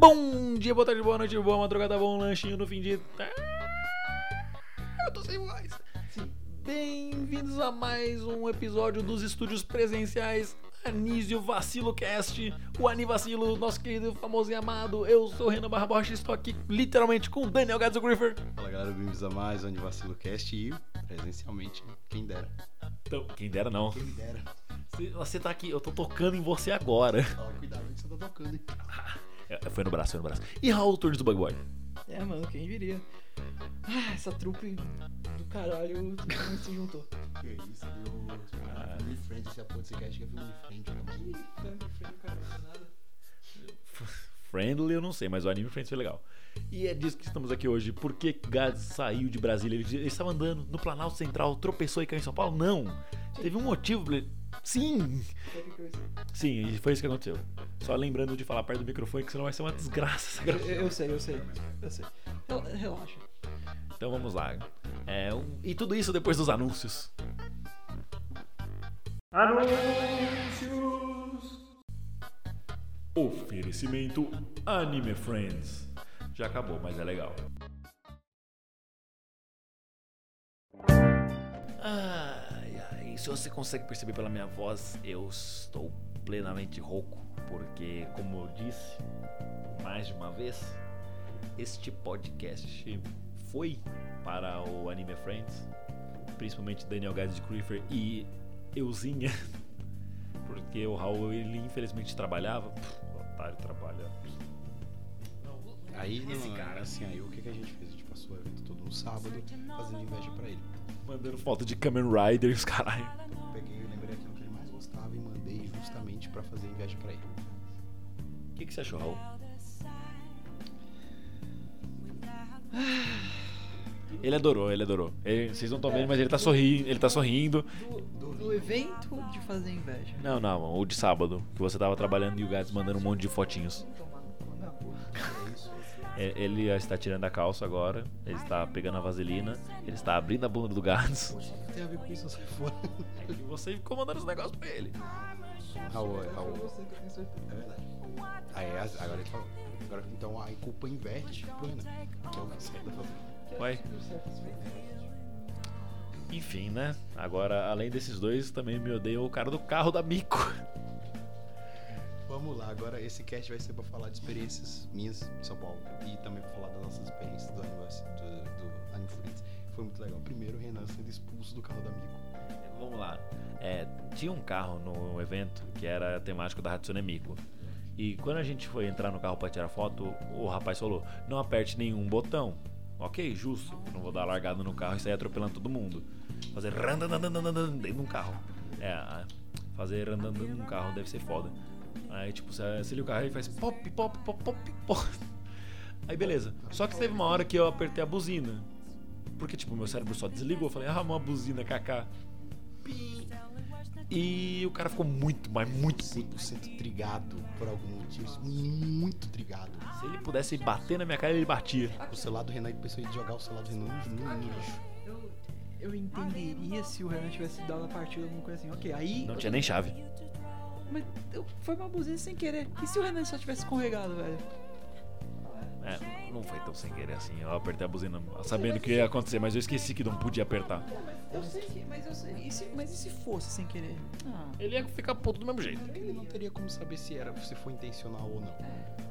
Bom dia, boa tarde, boa noite, boa madrugada, bom lanchinho no fim de. Eu tô sem voz. Bem-vindos a mais um episódio dos estúdios presenciais Anísio Vacilo Cast, o Anivacilo, nosso querido, famoso e amado. Eu sou o Renan Barra Borges, estou aqui literalmente com o Daniel Gadzo Griffer. Fala galera, bem-vindos a mais um Anivacilo Cast e presencialmente, quem dera. Então, quem dera não. Quem dera. Você- Você tá aqui, eu tô tocando em você agora. Ó, cuidado que você tá tocando, hein? É, Foi no braço, foi no braço. E Raul Turnes do Bug Boy? É, mano, quem diria? Ah, essa trupe do caralho se juntou. Que isso, deu. Ah. Family Friend, esse apoio desse cast que é Family Friend, cara. mano. Family friend, cara, não nada. Friendly eu não sei, mas o Anime Friends foi legal. E é disso que estamos aqui hoje. Por que Gads saiu de Brasília? Ele, ele estava andando no Planalto Central, tropeçou e caiu em São Paulo? Não. Teve um motivo. pra ele- Sim, sim, e foi isso que aconteceu. Só lembrando de falar perto do microfone, que senão vai ser uma desgraça essa Eu, gravação. eu sei, eu sei, eu sei. Rel- Relaxa. Então vamos lá. É, um- e tudo isso depois dos anúncios. Anúncios! Oferecimento Anime Friends. Já acabou, mas é legal. Se você consegue perceber pela minha voz, eu estou plenamente rouco, porque, como eu disse mais de uma vez, este podcast foi para o Anime Friends, principalmente Daniel Gades de Creeper e euzinha, porque o Raul ele infelizmente trabalhava, Pff, otário trabalha. Aí, Esse não, cara. assim, aí o que, que a gente fez? A gente passou o evento todo no sábado, fazendo inveja pra ele. Mandando foto de Kamen Rider e os caralho. Eu peguei, eu lembrei aquilo que ele mais gostava e mandei justamente pra fazer inveja pra ele. O que, que você achou, Raul? Ele adorou, ele adorou. Ele- vocês não estão vendo, mas ele tá sorrindo, ele tá sorrindo. Do, do evento de fazer inveja. Não, não, o de sábado, que você tava trabalhando e o Gades mandando um monte de fotinhos. Ele está tirando a calça agora, ele está pegando a vaselina, ele está abrindo a bunda do. Poxa, o que tem a ver com isso? Sai fora. É que você ficou mandando os negócios pra ele. Raul, Foi Raul. você. É verdade. Aí, as- agora ele falou. Agora, então a culpa inverte pro Renan, que é o que certo tá fazendo. Ué, enfim, né? Agora, além desses dois, também me odeia o cara do carro da Mico. Vamos lá, agora esse cast vai ser pra falar de experiências minhas em São Paulo e também pra falar das nossas experiências do aniversário do, do Friends. Foi muito legal. Primeiro, o Renan sendo expulso do carro da Mico. Vamos lá. É, tinha um carro no evento que era temático da Hatsune Miku. E quando a gente foi entrar no carro pra tirar foto, o rapaz falou: não aperte nenhum botão. Ok, justo. Não vou dar largada no carro e sair atropelando todo mundo. Fazer dentro de um carro. É, fazer randandan num carro deve ser foda. Aí, tipo, você liga o carro e faz pop, pop, pop, pop, pop. Aí, beleza. Só que teve uma hora que eu apertei a buzina. Porque, tipo, meu cérebro só desligou. Eu falei, ah, uma buzina, kaká. E o cara ficou muito, mas muito puto. 100% trigado por algum motivo. Muito trigado. Se ele pudesse bater na minha cara, ele batia. O celular do Renan, ele pensou em jogar o celular do Renan no, no lixo. Eu, eu entenderia se o Renan tivesse dado a partida alguma coisa assim. Ok, aí. Não tinha nem chave. Mas eu, foi uma buzina sem querer. E se o Renan só tivesse escorregado, velho? É, não foi tão sem querer assim. Eu apertei a buzina sabendo o que ia acontecer, mas eu esqueci que não podia apertar. Eu sei que. Mas eu sei. E se, mas e se fosse sem querer? Ah. Ele ia ficar puto do mesmo jeito. Ele não teria como saber se era, se foi intencional ou não.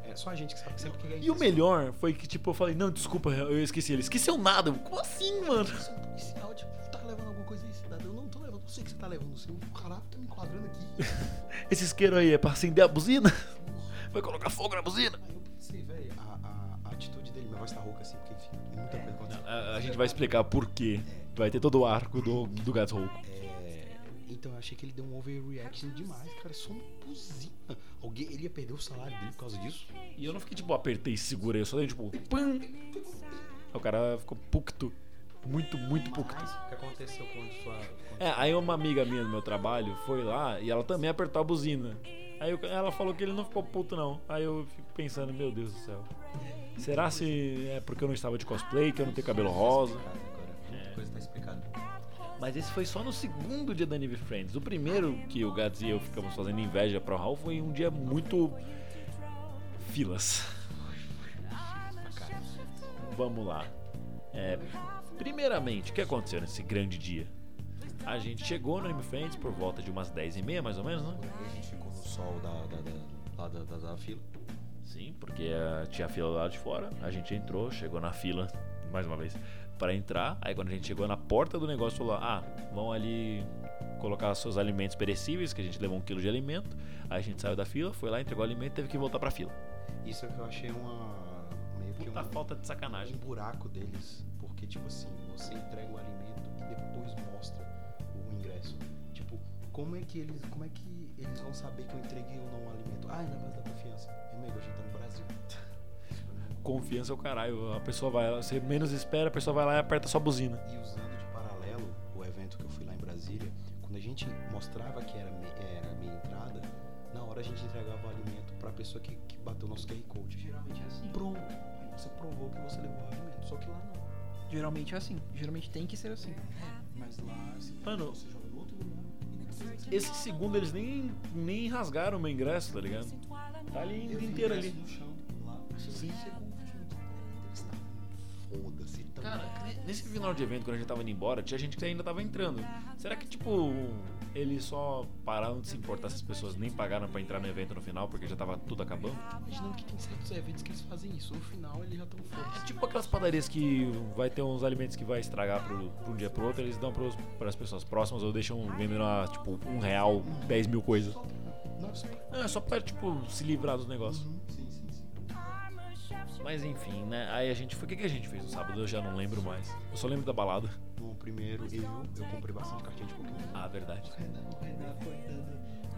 É só a gente que sabe sempre que é E o melhor foi que, tipo, eu falei, não, desculpa, eu esqueci. Ele esqueceu nada. Eu, Como assim, mano? Isso é um policial, tipo, Eu sei que você tá levando. Seu caralho tá me enquadrando aqui. Esse isqueiro aí é pra acender a buzina? Vai colocar fogo na buzina? Aí eu pensei, velho, a, a, a atitude dele, minha voz tá rouca assim, porque enfim, tem muita coisa acontecendo. A, a gente vai explicar por quê. Vai ter todo o arco do, do gato rouco. É, Então eu achei que ele deu um overreaction demais, cara. Só uma buzina. Alguém, ele ia perder o salário dele por causa disso? E eu não fiquei tipo, apertei e segurei, eu só dei tipo. Pam! Aí o cara ficou pucto. Muito, muito pucto. O que aconteceu quando sua. quando É, aí uma amiga minha do meu trabalho foi lá e ela também apertou a buzina. Aí eu- ela falou que ele não ficou puto, não. Aí eu fico pensando, meu Deus do céu. Será se é porque eu não estava de cosplay, que eu não tenho cabelo rosa? Agora, coisa tá explicada. Mas esse foi só no segundo dia da Nive Friends. O primeiro que o Gads e eu ficamos fazendo inveja pro Raul foi um dia muito. filas. Vamos lá. É, primeiramente, o que aconteceu nesse grande dia? A gente chegou no Anime Friends por volta de umas 10h30, mais ou menos, né? A gente ficou no sol da, da, da, lá da, da, da fila. Sim, porque eh, tinha a fila lá de fora. A gente entrou, chegou na fila, mais uma vez, para entrar. Aí quando a gente chegou na porta do negócio, falou: Ah, vão ali colocar seus alimentos perecíveis, que a gente levou um quilo de alimento. Aí a gente saiu da fila, foi lá, entregou o alimento e teve que voltar pra fila. Isso é que eu achei uma. meio que Puta um, falta de um sacanagem. buraco deles. Tipo assim, você entrega o alimento e depois mostra o ingresso. Tipo, como é que eles. Como é que eles vão saber que eu entreguei ou não o alimento? Ah, é na base da confiança. Amigo, a gente tá no Brasil. Confiança é o caralho. A pessoa vai, você menos espera, a pessoa vai lá e aperta sua buzina. E usando de paralelo o evento que eu fui lá em Brasília, quando a gente mostrava que era, era meia entrada, na hora a gente entregava o alimento pra pessoa que, que bateu o nosso QR Code. Geralmente é assim. Pronto. Aí você provou que você levou o alimento. Só que lá não. Geralmente é assim. Geralmente tem que ser assim. Mas lá, assim, Mano, você joga no outro lugar. esse segundo eles nem, nem rasgaram o meu ingresso, tá ligado? Tá ali inteiro ali. no chão, lá. Sim. Foda-se também. Cara, ne- nesse final de evento, quando a gente tava indo embora, tinha gente que ainda tava entrando. Será que, tipo, eles só pararam de se importar se as pessoas nem pagaram pra entrar no evento no final, porque já tava tudo acabando? Imaginando que tem certos eventos que eles fazem isso. No final eles já estão É foda tipo aquelas padarias que vai ter uns alimentos que vai estragar pro, pro um dia pro outro, eles dão pros, pras pessoas próximas ou deixam vendendo a, tipo, um real, 10 mil coisas. Nossa. É, só pra, tipo, se livrar dos negócios. Sim, sim, sim. Mas enfim, né? Aí a gente foi. O que, que a gente fez no sábado? Eu já não lembro mais. Eu só lembro da balada. No primeiro, eu, eu comprei bastante cartinha de Pokémon. Ah, verdade. O Renan, o Renan foi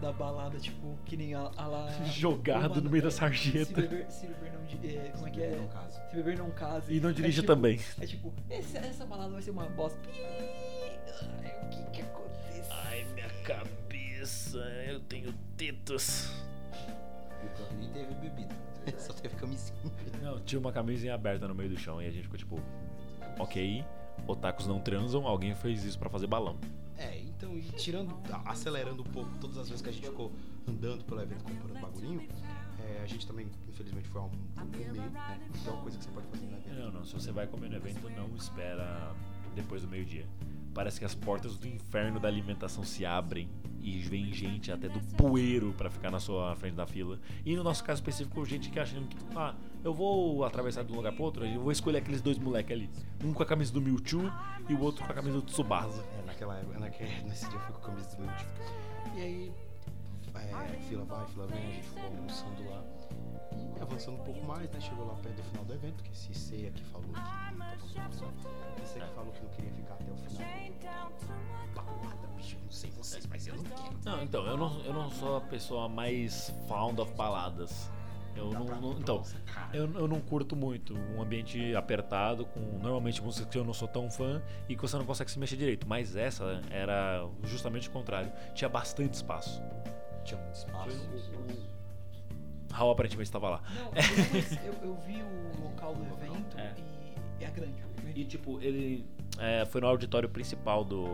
da, da balada, tipo, que nem a, a lá. Jogado no meio da é, sarjeta. Se beber, se beber não. é, como é que é? Se beber não case. E não É dirija tipo- também. É tipo, esse- essa balada vai ser uma bosta. Ai, o que que aconteceu? Ai, minha cabeça, eu tenho tetas. Que nem teve bebida. Só teve camisinha. Não, tinha uma camisinha aberta no meio do chão e a gente ficou tipo, ok, otakus não transam, alguém fez isso pra fazer balão. É, então, e tirando, acelerando um pouco todas as vezes que a gente ficou andando pelo evento comprando bagulhinho, é, a gente também, infelizmente, foi a um comer, né? Que é uma coisa que você pode fazer no evento. Não, não, se você vai comer no evento, não espera depois do meio-dia. Parece que as portas do inferno da alimentação se abrem e vem gente até do bueiro pra ficar na sua frente da fila. E no nosso caso específico, gente que achando que, ah, eu vou atravessar de um lugar pro outro, eu vou escolher aqueles dois moleques ali. Um com a camisa do Mewtwo e o outro com a camisa do Tsubasa. É, naquela época, naquele, nesse dia eu fui com a camisa do meu tio. E aí, é, fila vai, fila vem, a gente ficou almoçando lá. E avançando um pouco mais, né? Chegou lá perto do final do evento, que esse C aqui falou que. Esse aqui falou que não queria ficar até o final. Bicho, não sei vocês, mas eu não quero. Não, então, eu não, eu não sou a pessoa mais fond of baladas. Eu não, não- então, eu, eu não curto muito um ambiente apertado, com normalmente músicas que eu não sou tão fã e que você não consegue se mexer direito. Mas essa era justamente o contrário. Tinha bastante espaço. Tinha muito espaço. Raul aparentemente estava lá. Não, eu, eu, eu vi o local do evento É. e é grande. E tipo, ele é, foi no auditório principal do,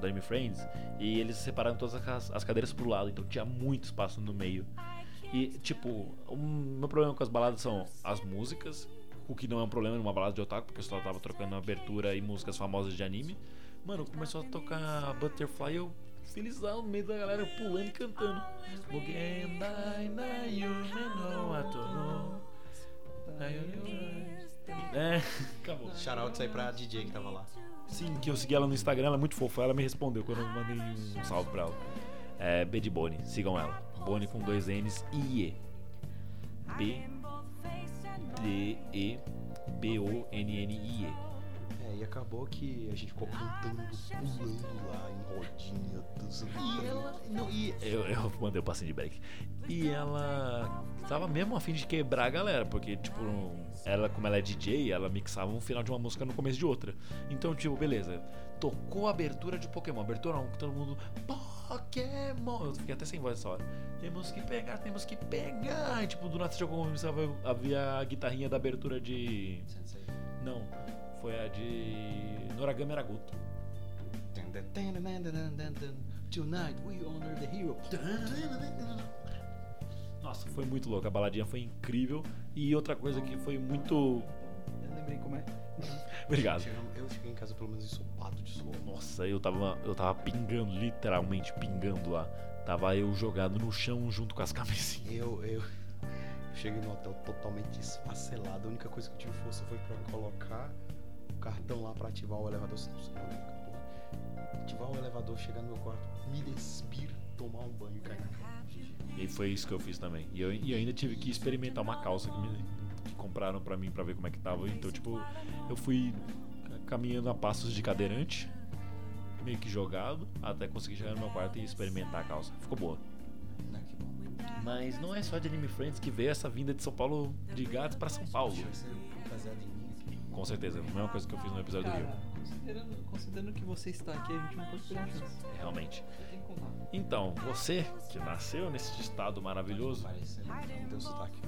do Anime Friends e eles separaram todas as, as cadeiras pro lado, então tinha muito espaço no meio. E tipo, o meu problema com as baladas são as músicas, o que não é um problema numa balada de otaku, porque o pessoal tava trocando abertura e músicas famosas de anime. Mano, começou a tocar Butterfly eu felizão no meio da galera pulando e cantando. É, acabou. Shoutouts aí pra DJ que tava lá. Sim, que eu segui ela no Instagram, ela é muito fofa. Ela me respondeu quando eu mandei um salve pra ela. É B de Boni, sigam ela. Boni com dois N's e E. B D E B O N N I E. Acabou que a gente ficou cantando, pulando lá em rodinha, dançando. E ela. Não, e eu, eu mandei o passinho de break. E ela tava mesmo a fim de quebrar a galera, porque, tipo, ela, como ela é DJ, ela mixava um final de uma música no começo de outra. Então, tipo, beleza. Tocou a abertura de Pokémon, abertura não, todo mundo. Pokémon! Eu fiquei até sem voz essa hora. Temos que pegar, temos que pegar! E, tipo, do nada você começava havia a guitarrinha da abertura de. Não, foi a de Noragami Araguto. Tonight we honor the hero. Nossa, foi muito louco. A baladinha foi incrível. E outra coisa que foi muito. Eu lembrei como é. Obrigado. Eu cheguei em casa pelo menos ensopado de suor. Nossa, eu tava, eu tava pingando, literalmente pingando lá. Tava eu jogado no chão junto com as camisinhas. Eu, eu cheguei no hotel totalmente esfacelado. A única coisa que eu tive força foi pra colocar cartão lá pra ativar o elevador. Senão você não liga, porra. Ativar o elevador, chegar no meu quarto, me despir, tomar um banho e cair na cama. E foi isso que eu fiz também. E eu, e eu ainda tive que experimentar uma calça que, me, que compraram pra mim pra ver como é que tava. Então, tipo, eu fui caminhando a passos de cadeirante, meio que jogado, até conseguir chegar no meu quarto e experimentar a calça. Ficou boa. Ah. Mas não é só de Anime Friends que veio essa vinda de São Paulo de gatos pra São Paulo. Baseado em. Com certeza, a mesma coisa que eu fiz no episódio do Rio. Cara, considerando, considerando que você está aqui, a gente não pode perder a chance. Realmente. Então, você que nasceu nesse estado maravilhoso, sotaque.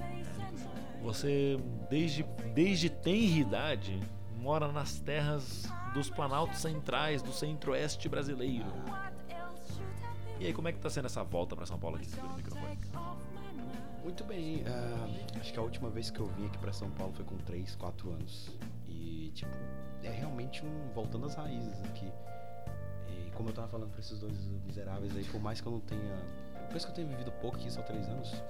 você desde, desde tenra idade mora nas terras dos planaltos centrais do centro-oeste brasileiro. E aí, como é que tá sendo essa volta pra São Paulo aqui, segura o microfone? Muito bem, ah, acho que a última vez que eu vim aqui pra São Paulo foi com 3, 4 anos. Tipo, é realmente um voltando às raízes aqui. E como eu tava falando pra esses dois miseráveis aí, por mais que eu não tenha. Por mais que eu tenha vivido pouco aqui, só 3 anos,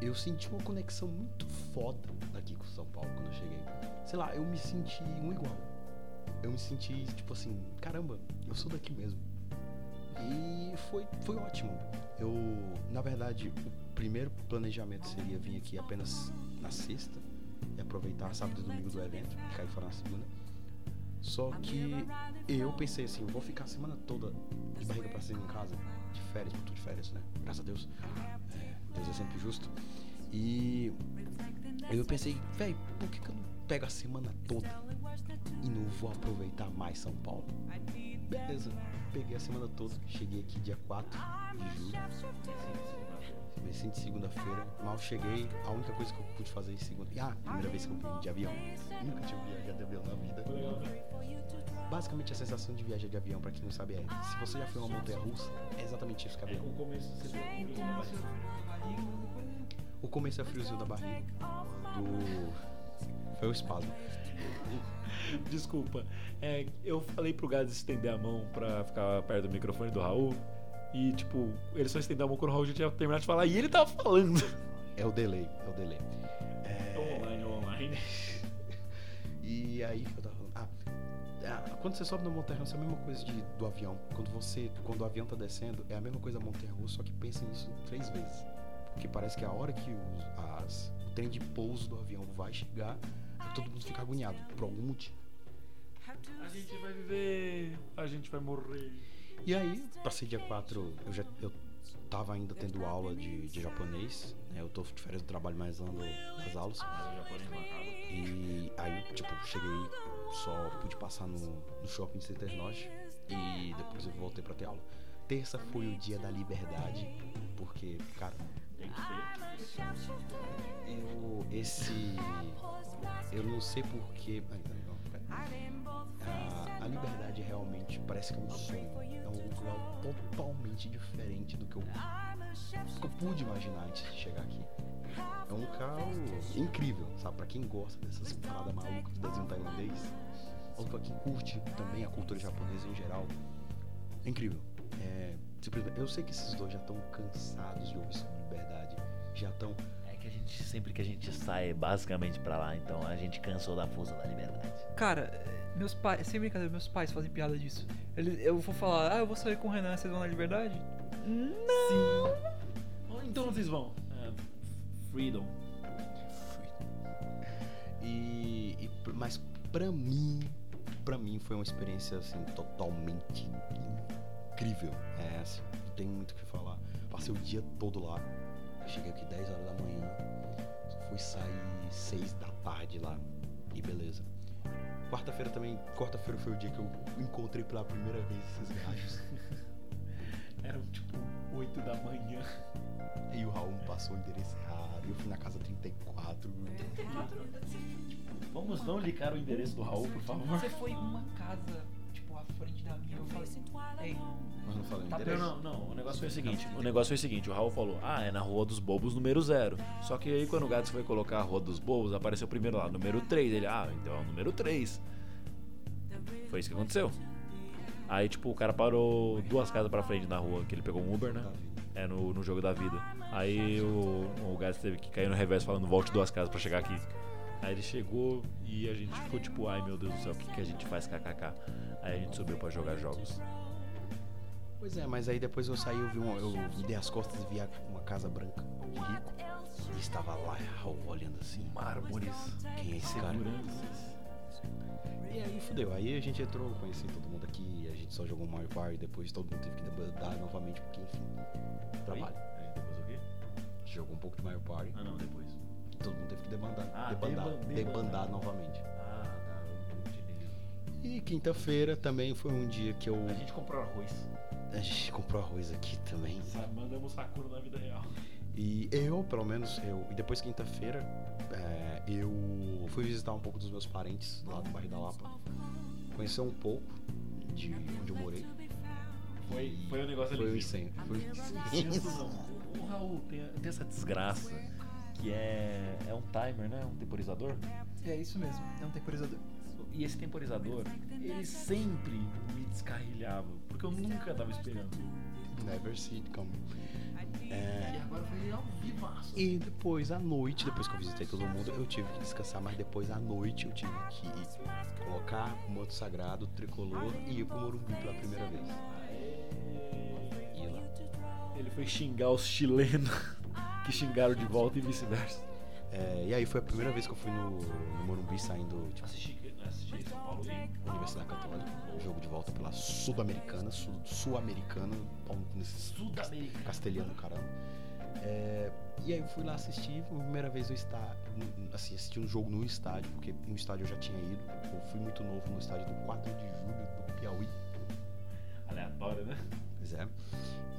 eu senti uma conexão muito foda daqui com São Paulo quando eu cheguei. Sei lá, eu me senti um igual. Eu me senti, tipo assim, caramba, eu sou daqui mesmo. E foi, foi ótimo. Eu, na verdade, o primeiro planejamento seria vir aqui apenas na sexta aproveitar sábado e domingo do evento, e cair fora na segunda. Só que eu pensei assim, vou ficar a semana toda de barriga pra cima em casa, de férias, eu tô de férias, né? Graças a Deus. É, Deus é sempre justo. E eu pensei, velho, por que, que eu não pego a semana toda e não vou aproveitar mais São Paulo? Beleza, peguei a semana toda, cheguei aqui dia 4 de julho. De segunda-feira, mal cheguei, a única coisa que eu pude fazer em segunda. Ah, primeira vez que eu vim de avião. Nunca tinha viajado de avião na vida. Basicamente a sensação de viajar de avião, pra quem não sabe, é se você já foi uma montanha russa, é exatamente isso que é avião. o começo você O começo é friozinho da barriga. Do. Foi o espasmo. Desculpa. É, eu falei pro Gás estender a mão pra ficar perto do microfone do Raul. E, tipo, ele só estendeu a mão quando o Raul já tinha terminado de falar. E ele tava falando. É o delay, é o delay. É... online, online. E aí eu tava falando. Ah, ah, quando você sobe na montanha russa é a mesma coisa de, do avião. Quando você. Quando o avião tá descendo, é a mesma coisa da montanha russa, só que pensa nisso três vezes. Porque parece que a hora que os, as, o trem de pouso do avião vai chegar, todo mundo fica agoniado por algum motivo. A gente vai viver. A gente vai morrer. E aí, passei dia 4, eu já eu tava ainda tendo aula de, de japonês, né? Eu tô de férias do trabalho, mas ando nas aulas. Mas o japonês não acaba. E aí, tipo, cheguei, só pude passar no, no shopping Center Norte e depois eu voltei pra ter aula. Terça foi o dia da liberdade, porque, cara. Eu. Esse. Eu não sei porquê. Não, pera. A, a liberdade realmente parece que é um sonho. É um lugar totalmente diferente do que eu, que eu pude imaginar antes de chegar aqui. É um local incrível, sabe? Pra quem gosta dessas paradas malucas do desenho tailandês, ou pra quem curte também a cultura japonesa em geral, é incrível. É, simplesmente- eu sei que esses dois já estão cansados de ouvir sobre liberdade, já estão É que a gente, sempre que a gente sai basicamente pra lá, então a gente cansou da força da liberdade. Cara, meus pais, sem brincadeira, meus pais fazem piada disso. Eles, eu vou falar, ah, eu vou sair com o Renan, vocês vão na liberdade? Não! Então vocês vão. É, freedom. E, e p- mas pra mim, pra mim foi uma experiência assim totalmente incrível. É, assim, não tem muito o que falar. Passei o dia todo lá. Cheguei aqui 10 horas da manhã. Fui sair 6 da tarde lá. E beleza. Quarta-feira também. Quarta-feira foi o dia que eu encontrei pela primeira vez esses gajos. Eram tipo 8 da manhã. E o Raul me passou o endereço errado. Eu fui na casa 34. Vamos não ligar o endereço do Raul, por favor. Você foi uma casa, tipo, à frente da minha. Eu falei, ei, Mas não falei Tá Não, endereço. não, não. O negócio foi o seguinte. O negócio foi o seguinte. O Raul falou, ah, é na Rua dos Bobos, número zero. Só que aí quando o Gats foi colocar a Rua dos Bobos, apareceu primeiro lá, número 3. Ele, ah, então é o número 3. Foi isso que aconteceu. Aí, tipo, o cara parou duas casas pra frente na rua, que ele pegou um Uber, né? É, no, no jogo da vida. Aí o, o Gats teve que cair no revés falando, volte duas casas pra chegar aqui. Aí ele chegou e a gente ficou tipo, ai meu Deus do céu, o que, que a gente faz kkk? Aí a gente subiu pra jogar jogos. Pois é, mas aí depois eu saí, eu vi uma, eu dei as costas e vi uma casa branca de rico. E estava lá, olhando assim. Mármores, Quem é esse cara? E aí fudeu. Aí a gente entrou, conheci todo mundo aqui, a gente só jogou Mario Party, depois todo mundo teve que debandar novamente, porque enfim, trabalho. Aí, depois o quê? A gente jogou um pouco de Mario Party, Ah não, depois. E todo mundo teve que debandar, Ah, debandar, deban- debandar debandar. novamente. Ah, tá. E quinta-feira também foi um dia que eu. A gente comprou arroz. A gente comprou arroz aqui também. Mandamos Sakura na vida real. E eu, pelo menos, eu. E depois quinta-feira, é, eu fui visitar um pouco dos meus parentes lá do bairro da Lapa. Conhecer um pouco de onde eu morei. Foi, foi um negócio Foi o ali. incêndio. Foi O Raul tem, tem essa desgraça que é, é um timer, né? Um temporizador. é isso mesmo, é um temporizador. E esse temporizador, ele sempre me descarrilhava, porque eu nunca tava esperando. Never see it come. E É, agora foi ao vivaço. e depois à noite, depois que eu visitei todo mundo, eu tive que descansar, mas depois à noite eu tive que colocar o manto sagrado, o tricolor e ir pro Morumbi pela primeira vez. E lá. Ele foi xingar os chilenos que xingaram de volta e vice-versa. É, e aí foi a primeira vez que eu fui no, no Morumbi saindo de Assisti, assisti São Paulo e Universidade Católica, jogo de volta pela Sul-Americana, Sul- Sul-Americana, Sul-Americana. castelhano, caramba. É, e aí eu fui lá assistir, foi a primeira vez eu estar, assim, assisti um jogo no estádio, porque no estádio eu já tinha ido. Eu fui muito novo no estádio do 4 de julho do Piauí. Aleatório, né? É.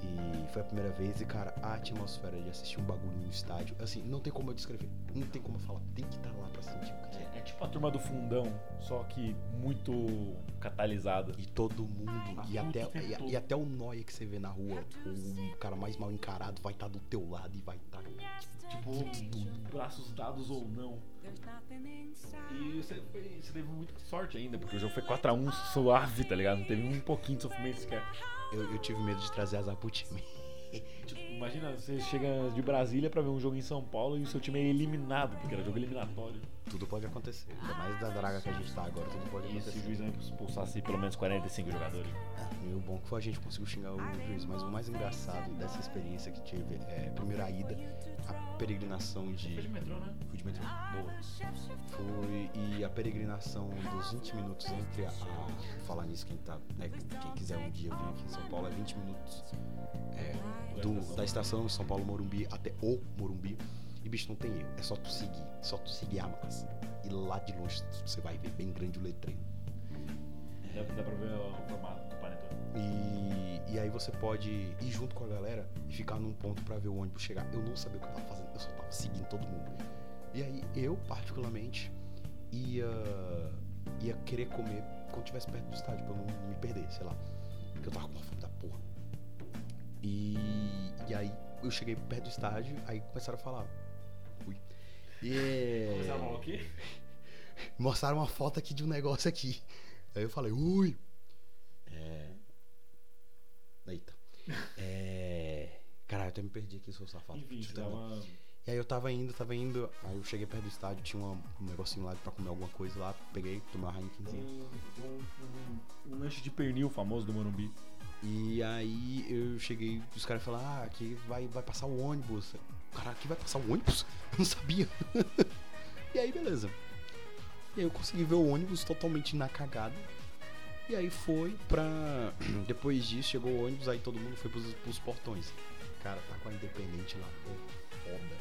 E foi a primeira vez e, cara, a atmosfera de assistir um bagulho no estádio, assim, não tem como eu descrever, não tem como eu falar, tem que estar lá pra sentir o que é. É, tipo a turma do fundão, só que muito catalisada. E todo mundo, Tá e até, e, e até o Noia que você vê na rua, o cara mais mal encarado vai estar do teu lado e vai estar. Tipo, braços dados ou não. E você, foi- você teve muita sorte ainda, porque o jogo foi 4x1 suave, tá ligado? Não teve um pouquinho de sofrimento sequer. Eu, eu tive medo de trazer azar pro time. Tipo, imagina, você chega de Brasília pra ver um jogo em São Paulo e o seu time é eliminado, porque era jogo eliminatório. Tudo pode acontecer. Ainda mais da draga que a gente tá agora, tudo pode E se o acontecer. juiz expulsasse pelo menos 45 jogadores? Ah, e o bom que foi a gente conseguiu xingar o juiz, mas o mais engraçado dessa experiência que tive é primeiro a ida, a peregrinação de. Foi de metrô, né? Fui de metrô. Boa. Foi e a peregrinação dos 20 minutos entre a, a- falar nisso quem tá, né, quem quiser um dia vir aqui em São Paulo é 20 minutos é, do- da estação São Paulo Morumbi até o Morumbi. E bicho, não tem erro, é só tu seguir, é só tu seguir a massa. E lá de longe você vai ver bem grande o letreiro. Dá, dá pra ver o formato. E, e aí você pode ir junto com a galera e ficar num ponto pra ver o ônibus chegar. Eu não sabia o que eu tava fazendo, eu só tava seguindo todo mundo. E aí eu, particularmente, ia, ia querer comer quando estivesse perto do estádio, pra eu não me perder, sei lá. Porque eu tava com uma fome da porra. E, e aí eu cheguei perto do estádio, aí começaram a falar. Fui. E Começaram a falar o quê? mostraram uma foto aqui de um negócio aqui. Aí eu falei, ui. Eita. É. Caralho, eu até me perdi aqui, seu safado. Enfim, tava. E aí eu tava indo, tava indo. Aí eu cheguei perto do estádio, tinha uma- um negocinho lá pra comer alguma coisa lá. Peguei, tomei uma Heinekenzinha. Um, um, um lanche de pernil famoso do Morumbi. E aí eu cheguei, os caras falaram, ah, aqui vai, vai passar o ônibus. Caralho, aqui vai passar o ônibus? Eu não sabia. e aí, beleza. E aí eu consegui ver o ônibus totalmente na cagada. E aí foi pra. Depois disso chegou o ônibus, aí todo mundo foi pros, pros portões. Cara, tá com a Independente lá, pô, foda.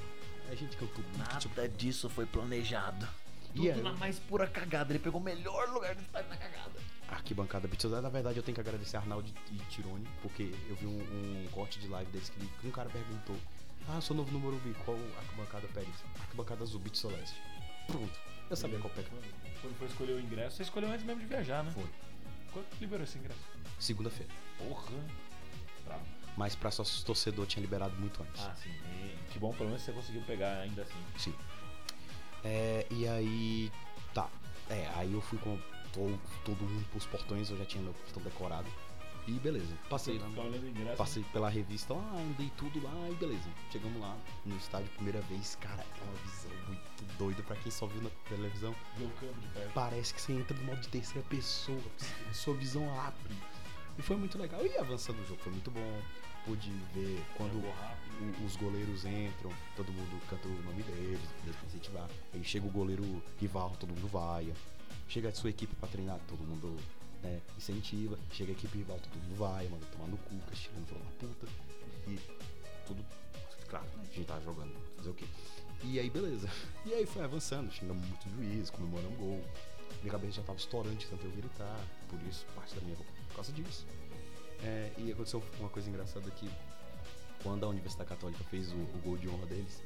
A gente cantou muito, tipo, Nada disso foi planejado. E Tudo aí? na mais pura cagada. Ele pegou o melhor lugar do estádio na cagada. arquibancada Beats. Na verdade, eu tenho que agradecer a Arnaldo e Tirone, porque eu vi um, um corte de live deles que, um cara perguntou: Ah, eu sou novo no Morumbi, qual arquibancada pede? Arquibancada Azul Beat Celeste. Pronto, eu sabia qual pega. Quando foi escolher o ingresso, você escolheu antes mesmo de viajar, né? Foi. Quanto liberou esse ingresso? Segunda-feira. Porra. Bravo. Mas pra sócios torcedor tinha liberado muito antes. Ah, sim. E que bom, pelo menos você conseguiu pegar ainda assim. Sim. É, e aí. Tá. É, aí eu fui com todo, todo mundo pros portões, eu já tinha meu portão decorado. E beleza. Passei lá. tá ingresso? Passei pela revista lá, andei tudo lá e beleza. Chegamos lá no estádio primeira vez, cara, é uma visão muito doida pra quem só viu na televisão. Viu o campo de perto. Parece que você entra no modo de terceira pessoa, sua visão abre. E foi muito legal. E avançando o jogo foi muito bom. Pude ver quando o- os goleiros entram, todo mundo canta o nome deles, pra incentivar. Aí chega o goleiro rival, todo mundo vai. Chega a sua equipe pra treinar, todo mundo né, incentiva. Chega a equipe rival, todo mundo vai, manda tomar no cu, castigando falando uma puta. E tudo, claro, né, a gente tava jogando, fazer o quê? E aí, beleza. E aí foi avançando, xingamos muito o juiz, comemoramos gol. Minha cabeça já tava estourando de tanto eu gritar, por isso, parte da minha por causa disso. É, e aconteceu uma coisa engraçada que quando a Universidade Católica fez o, o gol de honra deles,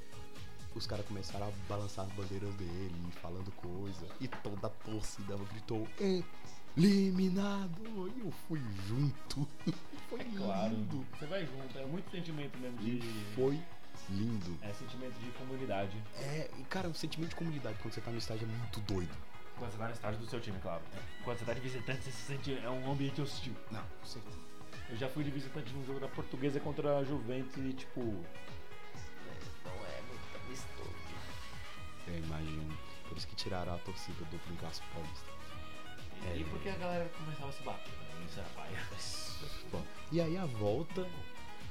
os caras começaram a balançar as bandeiras dele, falando coisa, e toda a torcida gritou eliminado! E eu fui junto. foi É claro. lindo. Você vai junto. É muito sentimento mesmo E de. foi lindo. É sentimento de comunidade. É, e cara, o sentimento de comunidade quando você tá no estádio é muito doido. Quando você tá no estádio do seu time, claro. Quando você tá de visitante, você se sente. É um ambiente hostil. Não, com certeza. Eu já fui de visitante num jogo da portuguesa contra a Juventus e tipo. Não é muito amistoso. Eu imagino. Por isso que tiraram a torcida do Clássico Paulista. É. E porque a galera começava a se bater, né? Isso era paia. Bom, E aí a volta,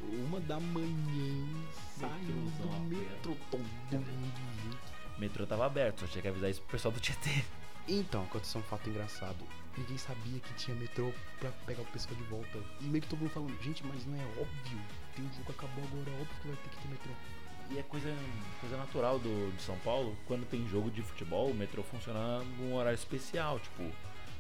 uma da manhã, Metrôzão do metrô, todo mundo junto. O metrô tava aberto, só tinha que avisar isso pro pessoal do Tietê. Então, aconteceu um fato engraçado. Ninguém sabia que tinha metrô pra pegar o pessoal de volta. E meio que todo mundo falando, gente, mas não é óbvio. Tem um jogo acabou agora, é óbvio que vai ter que ter metrô. E é coisa, coisa natural do, de São Paulo, quando tem jogo de futebol, o metrô funciona num horário especial, tipo,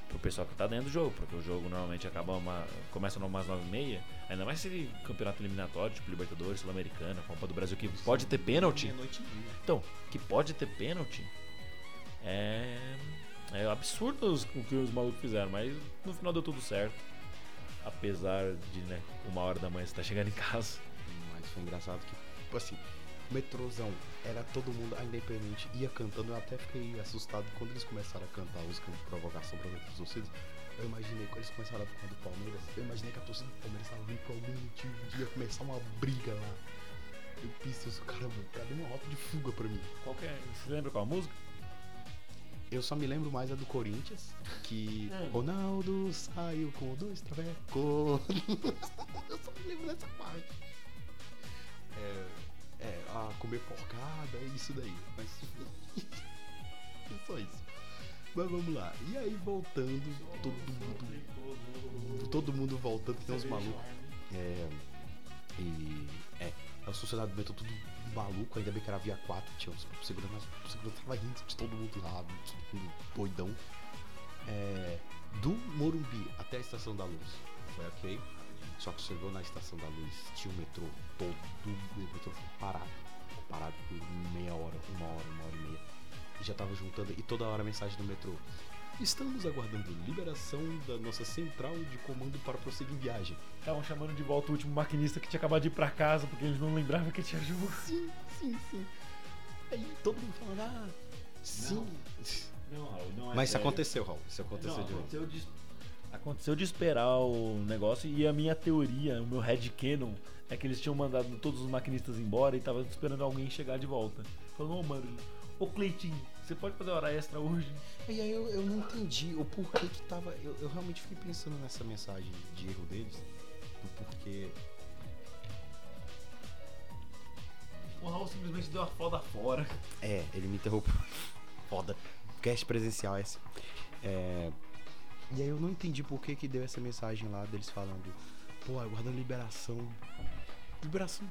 pro pessoal que tá dentro do jogo, porque o jogo normalmente acaba uma, começa umas 9 e meia, ainda mais se campeonato eliminatório, tipo Libertadores, Sul-Americana, Copa do Brasil, que pode ter pênalti. Meia. Então, que pode ter pênalti, é, é absurdo os- o que os malucos fizeram, mas no final deu tudo certo. Apesar de, né, uma hora da manhã você tá chegando em casa. Mas foi engraçado que, tipo assim, metrôzão, era todo mundo, Independente ia cantando, eu até fiquei assustado quando eles começaram a cantar a música de provocação para outros torcidas. Eu imaginei, quando eles começaram a tocar do Palmeiras, eu imaginei que a torcida do Palmeiras estava vindo por algum motivo, ia começar uma briga lá. Eu pensei, isso, caramba, cadê uma rota de fuga pra mim? Qual que é? Você lembra qual a música? Eu só me lembro mais a do Corinthians, que Hum. Ronaldo saiu com dois travecos. eu só me lembro dessa parte. É, é, a comer porcada, é isso daí. Mas é só isso. Mas vamos lá. E aí voltando, todo mundo. Todo mundo voltando, tem uns malucos. É. E. É. A sociedade do tudo maluco, ainda bem que era via 4, tinha os segurança, o segurança tava rindo de todo mundo lá, todo mundo doidão. É, do Morumbi até a Estação da Luz, foi ok? Só que chegou na Estação da Luz, tinha o metrô todo, o metrô foi parado, ficou parado por meia hora, uma hora, uma hora e meia. E já tava juntando, e toda hora a mensagem do metrô. Estamos aguardando liberação da nossa central de comando para prosseguir em viagem. Estavam chamando de volta o último maquinista que tinha acabado de ir pra casa porque eles não lembravam que tinha jogo. Sim, sim, sim. Aí todo mundo falando, ah, sim. Não, Raul, não é Mas isso sério. aconteceu, Raul. Isso aconteceu Não, de novo. aconteceu de, aconteceu de esperar o negócio e a minha teoria, o meu headcanon, é que eles tinham mandado todos os maquinistas embora e estavam esperando alguém chegar de volta. Falando, ô mano, ô Cleitinho, você pode fazer hora extra hoje? E aí eu, eu não entendi o porquê que tava. Eu, eu realmente fiquei pensando nessa mensagem de erro deles. Do porquê. O Raul simplesmente deu a foda fora. É, ele me interrompeu. Foda. Cast presencial esse. É. E aí eu não entendi por que que deu essa mensagem lá deles falando, pô, aguardando liberação. Liberação.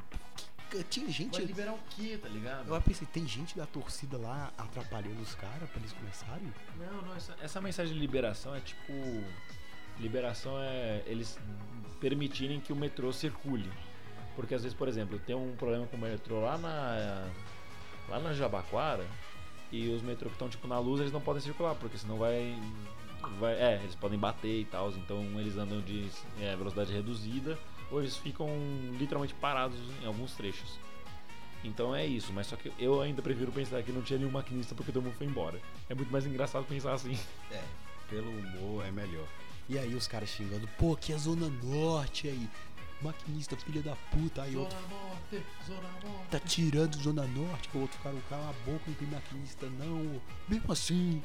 que- Tinha gente. Vai liberar o quê, tá ligado? Eu pensei, tem gente da torcida lá atrapalhando os caras pra eles começarem? Não, não, essa, essa mensagem de liberação é tipo. Liberação é eles permitirem que o metrô circule. Porque às vezes, por exemplo, tem um problema com o metrô lá na. lá na Jabaquara e os metrô que estão tipo na luz eles não podem circular, porque senão vai. Vai é, eles podem bater e tal, então eles andam de é, velocidade reduzida ou eles ficam literalmente parados em alguns trechos. Então é isso, mas só que eu ainda prefiro pensar que não tinha nenhum maquinista porque todo mundo foi embora. É muito mais engraçado pensar assim. É, pelo humor é melhor. E aí os caras xingando, pô, aqui é Zona Norte aí. Maquinista, filha da puta, aí outro Norte, Zona Norte. tá tirando Zona Norte, o outro cara, cala a boca, não tem maquinista não. Mesmo assim.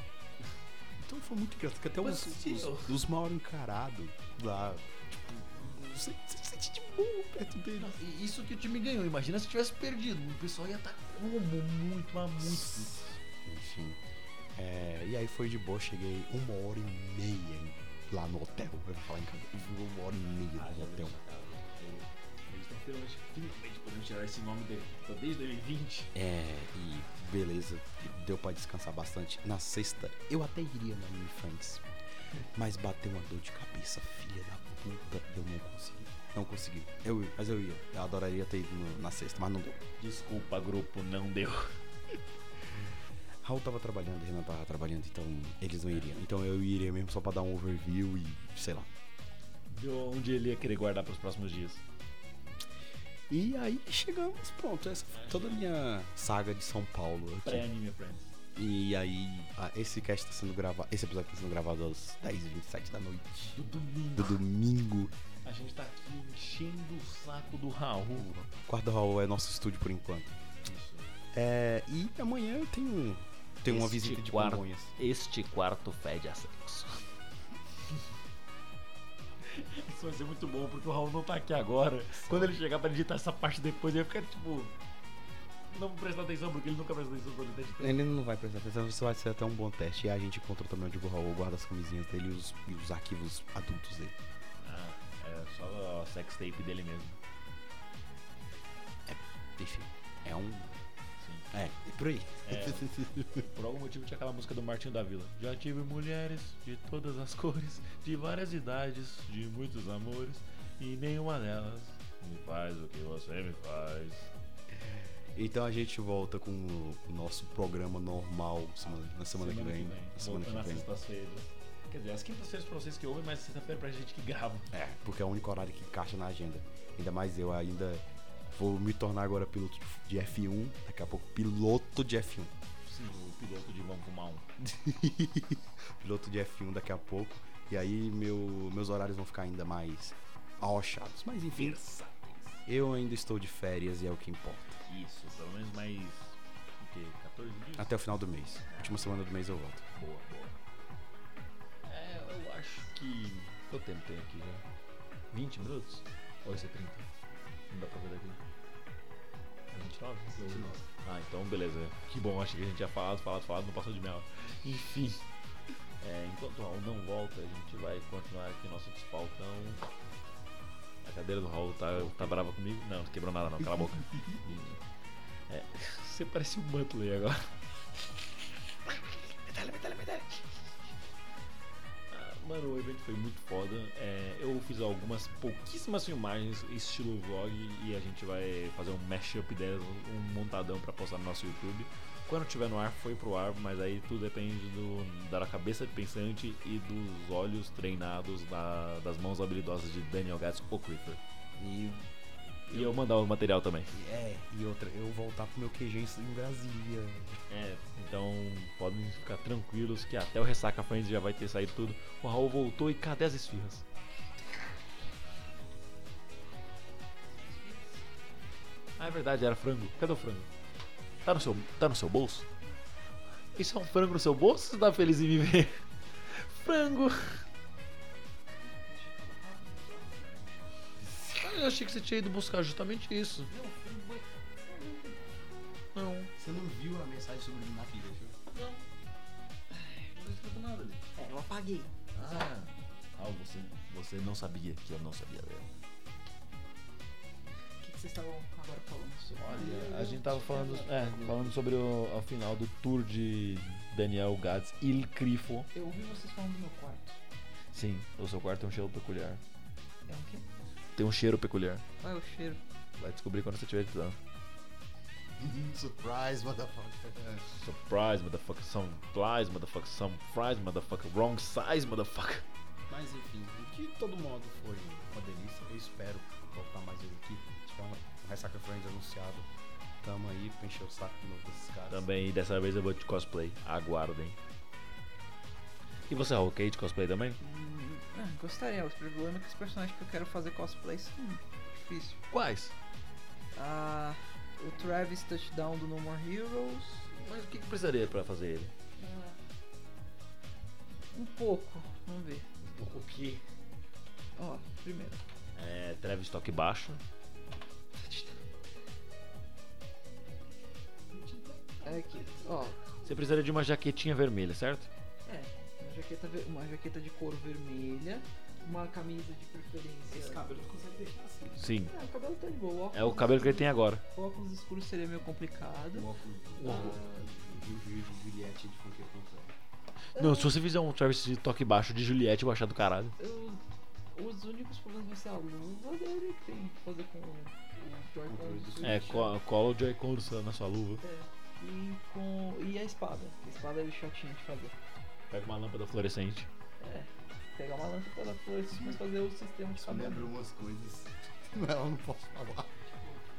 Então foi muito engraçado, que até os, os, os mal encarados lá, tipo, você se sente de boa perto deles. E Isso que o time ganhou. Imagina se tivesse perdido. O pessoal ia estar como muito, mas muito. Enfim. É, e aí foi de boa, cheguei uma hora e meia lá no hotel. Eu vou falar em casa. Uma hora e meia no hotel. Finalmente, finalmente podendo tirar esse nome dele. Tô desde 2020. É, e beleza, deu pra descansar bastante. Na sexta, eu até iria na OnlyFans, mas bateu uma dor de cabeça, filha da puta, eu não consegui. Não consegui. Eu, mas eu ia. Eu adoraria ter ido no- na sexta, mas não deu. Desculpa, grupo, não deu. Raul tava trabalhando, Renan tava trabalhando, então eles não iriam. Então eu iria mesmo só pra dar um overview e sei lá. Deu onde ele ia querer guardar pros próximos dias. E aí chegamos, pronto. Essa foi toda a minha saga de São Paulo. aqui. Pré-anime Friends. E aí, esse cast tá sendo gravado. Esse episódio tá sendo gravado às 10h27 da noite. Do domingo. Do domingo. A gente tá aqui enchendo o saco do Raul. O quarto do Raul é nosso estúdio por enquanto. Isso. É, e amanhã eu tenho, tenho uma Este visita de quarto-. Este quarto fede a sexo. Isso vai ser muito bom, porque o Raul não tá aqui agora. Quando ele chegar pra editar essa parte depois, ele vai ficar tipo. Não vou prestar atenção, porque ele nunca presta atenção quando ele tá. Ele não vai prestar atenção, isso vai ser até um bom teste. E a gente encontrou também onde o Raul guarda as camisinhas dele e os, e os arquivos adultos dele. Ah, é só a sex tape dele mesmo. Enfim, é um. É, é por aí. É. Por algum motivo tinha aquela música do Martinho da Vila. Já tive mulheres de todas as cores, de várias idades, de muitos amores, e nenhuma delas me faz o que você me faz. Então a gente volta com o, nosso programa normal semana- na semana, que vem. Na semana que vem. sextas-feiras. Quer dizer, as quintas-feiras pra vocês que ouvem, mas sexta-feira pra gente que grava. É, porque é o único horário que encaixa na agenda. Ainda mais eu ainda vou me tornar agora piloto de F1, daqui a pouco piloto de F1. Sim, o piloto de Vamos Fumar Um. piloto de F1 daqui a pouco. E aí meu, meus horários vão ficar ainda mais arrochados. Mas enfim, eu ainda estou de férias e é o que importa. Isso, pelo menos mais. O quê? 14 dias? Até o final do mês. Última semana do mês eu volto. Boa, boa. É, eu acho que. Quanto tempo tem aqui já? 20 minutos? Ou isso é 30? Não dá pra ver daqui. É 29? 29. Ah, então beleza. Que bom, achei que a gente tinha falado, falado, falado, não passou de meia hora. Enfim. É, enquanto o Raul não volta, a gente vai continuar aqui nosso despaltão. A cadeira do Raul tá, tá brava comigo? Não, não quebrou nada não, cala a boca. É, você parece um Muttley agora. Ah, Mano, o evento foi muito foda. É, eu fiz algumas pouquíssimas filmagens estilo vlog e a gente vai fazer um mashup delas, um montadão pra postar no nosso YouTube. Quando tiver no ar, foi pro ar, mas aí tudo depende do, da cabeça pensante e dos olhos treinados da- das mãos habilidosas de Daniel Gatz ou Creeper. E, E eu mandar o material também. é, e outra, eu voltar pro meu QG em Brasília. É, então podem ficar tranquilos que até o Ressaca Friends já vai ter saído tudo. O Raul voltou e cadê as esfirras? Ah, é verdade, era frango. Cadê o frango? Tá no seu, tá no seu bolso? Isso é um frango no seu bolso você tá feliz em me ver? Frango! Eu achei que você tinha ido buscar justamente isso. Não. Você não viu a mensagem subliminar que deixou? Não. Não nada ali. É, eu apaguei. Ah, ah você, você não sabia que eu não sabia dela. O que, que vocês estavam agora falando sobre? Olha, a gente tava falando, é, falando sobre o final do tour de Daniel Gades Il Crifo. Eu ouvi vocês falando do meu quarto. Sim, o seu quarto tem um cheiro peculiar. É um quê? Tem um cheiro peculiar. Qual é o cheiro? Vai descobrir quando você estiver editando. Surprise, motherfucker. Surprise, motherfucker. Some flies, motherfucker. Some fries, motherfucker. Wrong size, motherfucker. Mas enfim, de todo modo foi uma delícia. Eu espero voltar mais vezes aqui. Um Ressaca Friends anunciado. Tamo aí pra encher o saco de novo desses caras. Também, dessa vez eu vou de cosplay. Aguardem. E você, Raul, quer ir de cosplay também? Hum, ah, gostaria. O problema é que os personagens que eu quero fazer cosplay são difícil. Quais? Ah, o Travis Touchdown do No More Heroes. Mas o que, que precisaria pra fazer ele? Ah, um pouco. Vamos ver. O que? Ó, primeiro. É, Travis toque baixo. É aqui, ó. Você precisaria de uma jaquetinha vermelha, certo? Uma jaqueta, uma jaqueta de couro vermelha, uma camisa de preferência. Esse cabelo tu consegue deixar assim. Sim. É, o cabelo tá de boa. É o cabelo que ele tem agora. O óculos escuro seria meio complicado. O óculos Ah, de Juju de Juliette de Funky Funky. Não, se você fizer um Travis de toque baixo de Juliette, eu vou achar do caralho. eu, os únicos problemas vai ser a luva dele, que tem que fazer com o Joy-Con. É, co- cola o Joy-Con na sua luva. É, E, com, e a espada. A espada é chatinha de fazer. Pega uma lâmpada fluorescente. É, pegar uma lâmpada fluorescente, mas fazer o sistema de cabelo. abriu umas coisas. Não, eu não posso falar.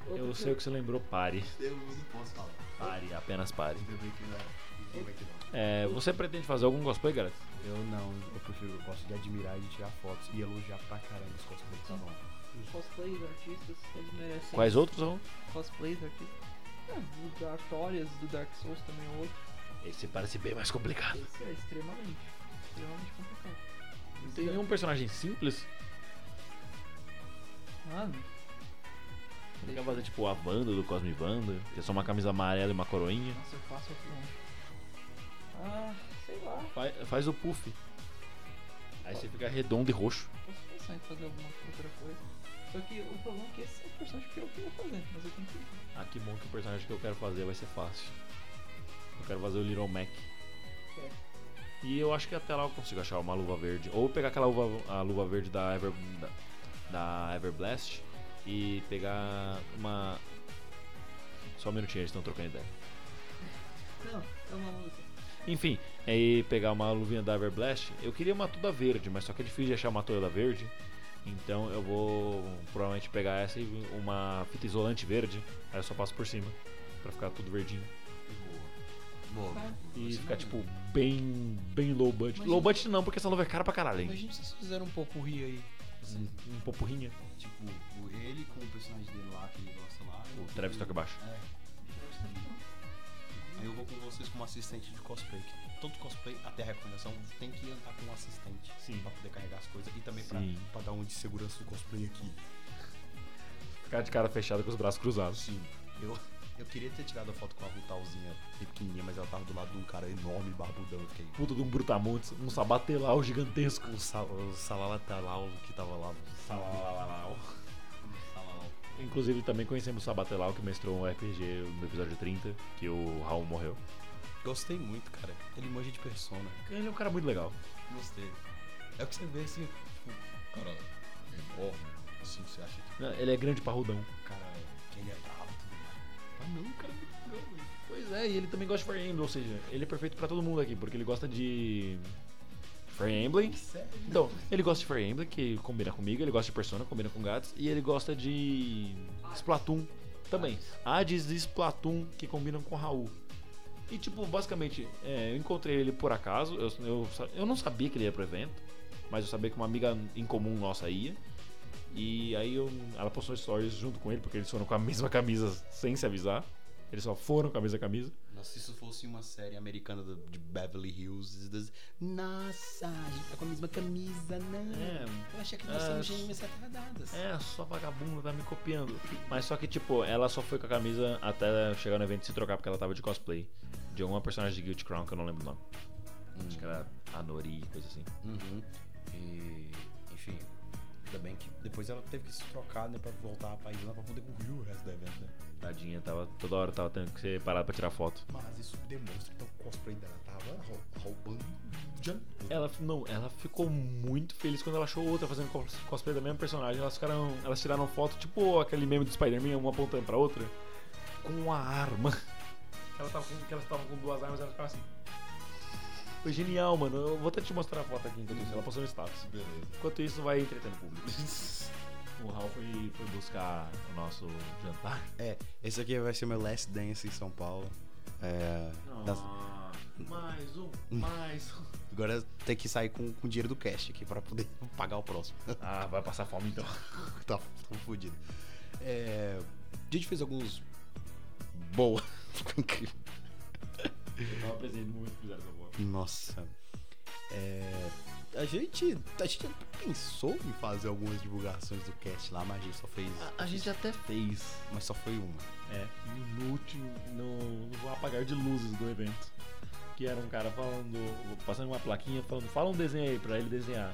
Eu sei o que você lembrou, pare. Eu não posso falar. Pare, apenas pare. Ainda bem que não. Ainda bem que não. É, você pretende fazer algum cosplay, galera? Eu não, eu prefiro, eu gosto de admirar e de tirar fotos e elogiar pra caramba os cosplays. Tá bom. Cosplays, artistas, eles merecem. Quais outros são? Cosplays, artistas. É, o Artorias do Dark Souls também é outro. Esse parece bem mais complicado. Esse é extremamente, extremamente complicado. Tem nenhum personagem simples? Mano, Você quer fazer tipo a Wanda do Cosme Wanda? Que é só uma camisa amarela e uma coroinha? nossa, eu faço aqui longe. Ah, sei lá. Faz, faz o puff. Aí você fica redondo e roxo. Posso pensar em fazer alguma outra coisa. Só que o problema é que esse é o personagem que eu queria fazer, mas eu tenho que. Ah, que bom que o personagem que eu quero fazer vai ser fácil. Eu quero fazer o Little Mac. É. E eu acho que até lá eu consigo achar uma luva verde. Ou pegar aquela luva, a luva verde da, Ever, da, da Everblast e pegar uma. Só um minutinho, eles estão trocando ideia. Não, é uma música. Enfim, aí pegar uma luvinha da Everblast. Eu queria uma toda verde, mas só que é difícil de achar uma toda verde. Então eu vou provavelmente pegar essa e uma fita isolante verde. Aí eu só passo por cima. Pra ficar tudo verdinho. Boa. E Você ficar tipo bem. bem low budget. Mas low budget não, porque essa luva é cara pra caralho. hein? Imagina se vocês fizeram um pouco rir aí. Assim, Um, um popurrinha. tipo, o- ele com o personagem dele lá, que ele gosta lá. O Travis toca baixo. É. Aí eu vou com vocês como assistente de cosplay. Que todo cosplay, até a recomendação, tem que andar com um assistente. Sim. Pra poder carregar as coisas. E também pra, pra dar um de segurança do cosplay aqui. Ficar de cara fechada com os braços cruzados. Sim. Eu, eu queria ter tirado a foto com a Rutalzinha pequenininha, mas ela tava do lado de um cara enorme, barbudão. Eu fiquei. Puta de um brutamontes, um sabatelau gigantesco. O, sal, o Salalatalal que tava lá. Salalalau. Salalau. Inclusive também conhecemos o Sabatelau que mestrou um RPG no episódio 30, que o Raul morreu. Gostei muito, cara. Ele manja de persona. Ele é um cara muito legal. Gostei. É o que você vê assim, tipo, cara, é enorme. Assim, você acha que Não, Ele é grande parrudão. cara, que ele é bravo Mas não, cara é muito legal, velho. Pois é, e ele também gosta de Fire Emblem, ou seja, ele é perfeito pra todo mundo aqui, porque ele gosta de Fire Emblem. Sério? Então, ele gosta de Fire Emblem, que combina comigo, ele gosta de Persona, combina com Gats, e ele gosta de Splatoon também. Hades e Splatoon, que combinam com Raul. E, tipo, basicamente, é, eu encontrei ele por acaso, eu, eu, eu não sabia que ele ia pro evento, mas eu sabia que uma amiga em comum nossa ia. E aí eu, ela postou stories junto com ele, porque eles foram com a mesma camisa sem se avisar. Eles só foram com a mesma camisa. Nossa, se isso fosse uma série americana de Beverly Hills, das... nossa, a gente tá com a mesma camisa, né? É, Eu achei que nós É, somos gêmeas retardadas. É, só vagabundo tá me copiando. Mas só que, tipo, ela só foi com a camisa até chegar no evento e se trocar porque ela tava de cosplay. De alguma personagem de Guilty Crown que eu não lembro o nome. Acho que era a Nori, coisa assim. Uhum. E, enfim, ainda bem que depois ela teve que se trocar, né, pra voltar pra Islândia pra poder concluir o resto do evento, né? Tadinha, tava, toda hora tava tendo que ser parada pra tirar foto. Mas isso demonstra que o cosplay dela tava rou- roubando. Ela, não, ela ficou muito feliz quando ela achou outra fazendo cos- cosplay da mesma personagem. Elas ficaram. Elas tiraram foto, tipo aquele meme do Spider-Man, uma apontando pra outra, com a arma. Ela tava com, que elas estavam com duas armas e elas ficavam assim. Foi genial, mano. Eu vou até te mostrar a foto aqui enquanto isso. Ela passou no status. Beleza. Enquanto isso, vai entretendo o público. o Raul foi, foi buscar o nosso jantar. É, esse aqui vai ser meu last dance em São Paulo. É, das- mais um, mais um. agora tem que sair com, com o dinheiro do cash aqui pra poder pagar o próximo. Ah, vai passar fome então. tá, tô fudido. É, a gente fez alguns. Boa. Ficou incrível. Eu tava presente no momento que fizeram essa. Nossa. É, a gente. A gente pensou em fazer algumas divulgações do cast lá, mas a gente só fez. A, a gente até fez. Mas só foi uma. É, no último, no, no apagar de luzes do evento. Que era um cara falando, passando uma plaquinha falando, fala um desenho aí pra ele desenhar.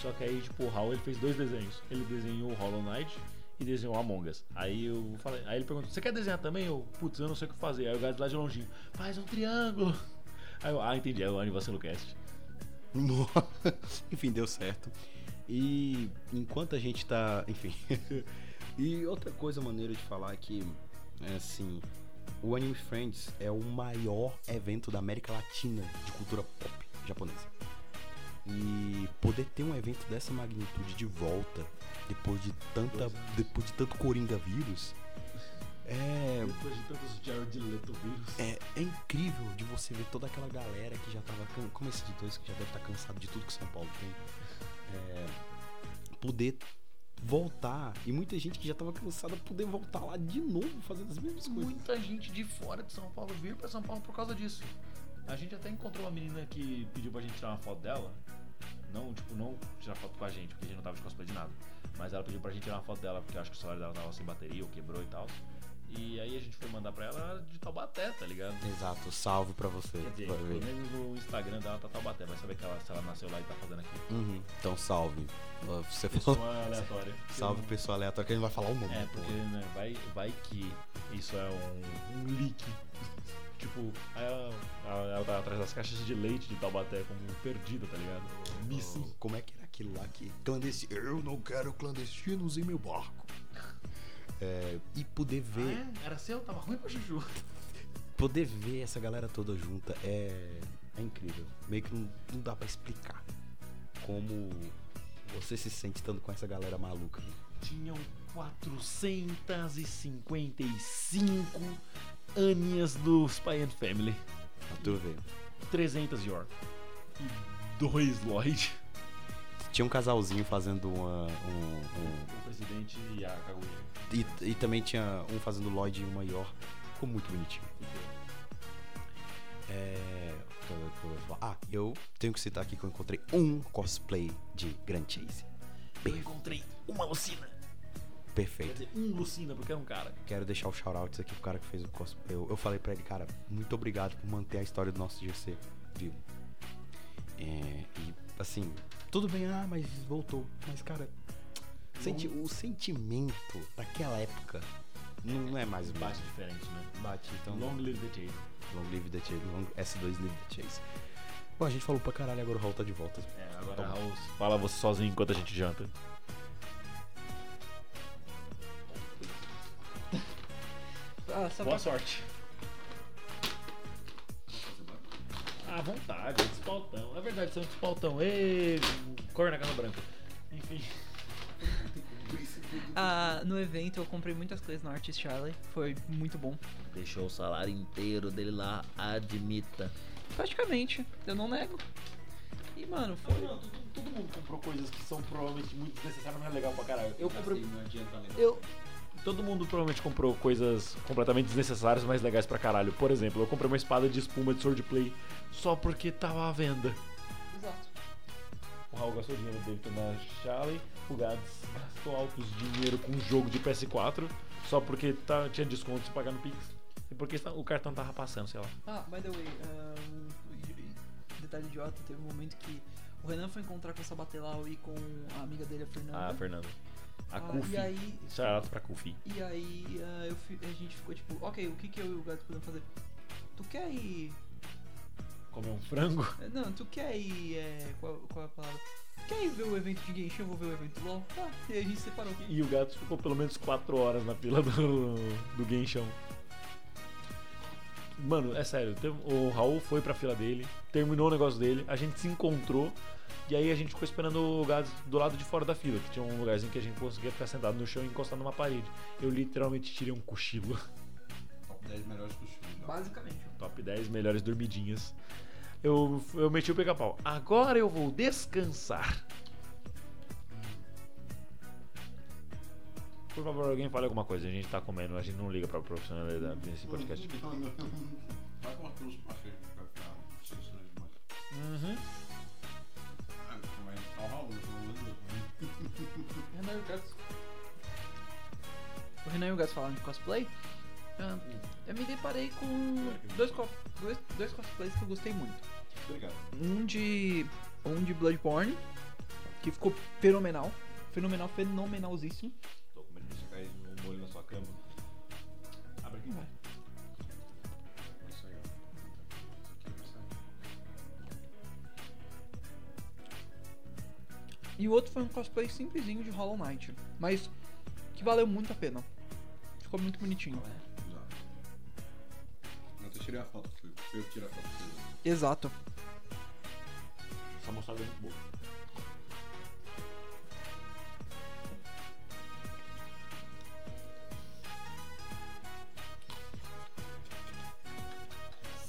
Só que aí, tipo, o Raul ele fez dois desenhos. Ele desenhou Hollow Knight e desenhou Among Us. Aí eu falei, aí ele perguntou, você quer desenhar também? Eu, putz, eu não sei o que fazer. Aí o gato lá de longinho, faz um triângulo. Aí eu, ah, entendi, é o Aniversário Cast. enfim, deu certo. E enquanto a gente tá. Enfim. e outra coisa maneira de falar é que, é assim, o Anime Friends é o maior evento da América Latina de cultura pop japonesa. E poder ter um evento dessa magnitude de volta, depois de tanta. Depois de tanto Coringa vírus, é. Depois de tantos Jared Leto vírus. É, é incrível de você ver toda aquela galera que já tava. can- Como esse de dois que já deve estar cansado de tudo que São Paulo tem. É, poder voltar. E muita gente que já tava cansada poder voltar lá de novo fazendo as mesmas coisas. Muita gente de fora de São Paulo vir pra São Paulo por causa disso. A gente até encontrou uma menina que pediu pra gente tirar uma foto dela. Não, tipo, não tirar foto com a gente, porque a gente não tava de cosplay de nada. Mas ela pediu pra gente tirar uma foto dela, porque eu acho que o celular dela tava sem bateria ou quebrou e tal. E aí a gente foi mandar pra ela de Taubaté, tá ligado? Exato, salve pra você. Quer dizer, pelo menos no Instagram dela tá Taubaté. Vai saber que ela, se ela nasceu lá e tá fazendo aqui. Uhum, Então salve. Você Pessoa falou. aleatória. Salve pessoal aleatório que a gente vai falar o nome. É, porque né, vai, vai que isso é um, um leak. tipo, ela, ela, ela tá atrás das caixas de leite de Taubaté como perdida, tá ligado? Missing. Como é que era aquilo lá que clandestino? Eu não quero clandestinos em meu barco. É, e poder ver. Ah, é? Era seu? Tava ruim pra Chuchu. poder ver essa galera toda junta é, é incrível. Meio que não, não dá pra explicar como você se sente estando com essa galera maluca. Tinham 455 aninhas do Spy and Family. Pra tu ver. 300 York. E dois Lloyd. Tinha um casalzinho fazendo uma. um- um- O presidente e a Kaguya. e, e também tinha um fazendo Lloyd e um maior. Ficou muito bonitinho. É. Ah, eu tenho que citar aqui que eu encontrei um cosplay de Grand Chase. Eu encontrei uma Lucina. Quer Perfeito. dizer, um Lucina, porque era um cara. Quero deixar o shoutouts aqui pro cara que fez o cosplay. Eu, eu falei pra ele, cara, muito obrigado por manter a história do nosso GC vivo. É, e assim, tudo bem, ah, mas voltou. Mas, cara, senti, o sentimento daquela época não, é mais o Bate mesmo. diferente, né? Bate, então. Long live the chase. Long live the chase. Long S2 live the chase. Bom, a gente falou pra caralho, agora o Raul tá de volta. É, agora Toma. Raul, fala você sozinho enquanto a gente janta. Ah, Boa sorte. À vontade, despautão. É verdade, são despautão. Ê, cor na casa branca. Enfim. Ah, no evento eu comprei muitas coisas no Artist Alley, foi muito bom. Deixou o salário inteiro dele lá, admita. Praticamente, eu não nego. E mano, foi. Não, todo, todo mundo comprou coisas que são provavelmente muito desnecessárias, mas é legal pra caralho. Eu comprei. não adianta ler. Eu. Todo mundo provavelmente comprou coisas completamente desnecessárias, mas legais pra caralho. Por exemplo, eu comprei uma espada de espuma de swordplay só porque tava à venda. Exato. O Raul gastou dinheiro dele na Charlie, o Gads gastou altos dinheiro com um jogo de PS4 só porque tá, tinha desconto se pagar no Pix. E porque o cartão tava passando, sei lá. Ah, by the way, o- detalhe idiota, teve um momento que o Renan foi encontrar com o Sabatelau e com a amiga dele, a Fernanda. Ah, Fernando. A Ah, Kufi. E aí, Shout pra Kufi. e aí ah, fi- a gente ficou tipo, ok, o que, que eu e o gato podemos fazer? Tu quer ir. Comer um frango? Não, tu quer ir. É, qual, qual é a palavra? Tu quer ir ver o evento de Genshin? Eu vou ver o evento LOL. Tá, e a gente separou. E o gato ficou pelo menos 4 horas na fila do, do Genshão. Mano, é sério, o Raul foi pra fila dele, terminou o negócio dele, a gente se encontrou e aí a gente ficou esperando o gato do lado de fora da fila, que tinha um lugarzinho que a gente conseguia ficar sentado no chão e encostado numa parede. Eu literalmente tirei um cochilo. Top 10 melhores né? Basicamente. Top 10 melhores dormidinhas. Eu, eu meti o pica-pau. Agora eu vou descansar. Por favor, alguém fale alguma coisa. A gente tá comendo, a gente não liga pra profissionalidade nesse podcast. Vai com aqueles parceiros vai ficar. Uhum. O Renan e o Gats falando de cosplay. ah, eu me deparei com dois, co- dois, dois cosplays que eu gostei muito. Obrigado. Um de. Um de Bloodborne, que ficou fenomenal. Fenomenal, fenomenalzíssimo. Tô com medo de cair um molho na sua cama. Abre aqui. Vai. E o outro foi um cosplay simplesinho de Hollow Knight. Mas que valeu muito a pena. Ficou muito bonitinho. Exato. Eu até tirei a foto, foi eu que tirei a foto. foi eu. Exato. Essa moçada é muito boa.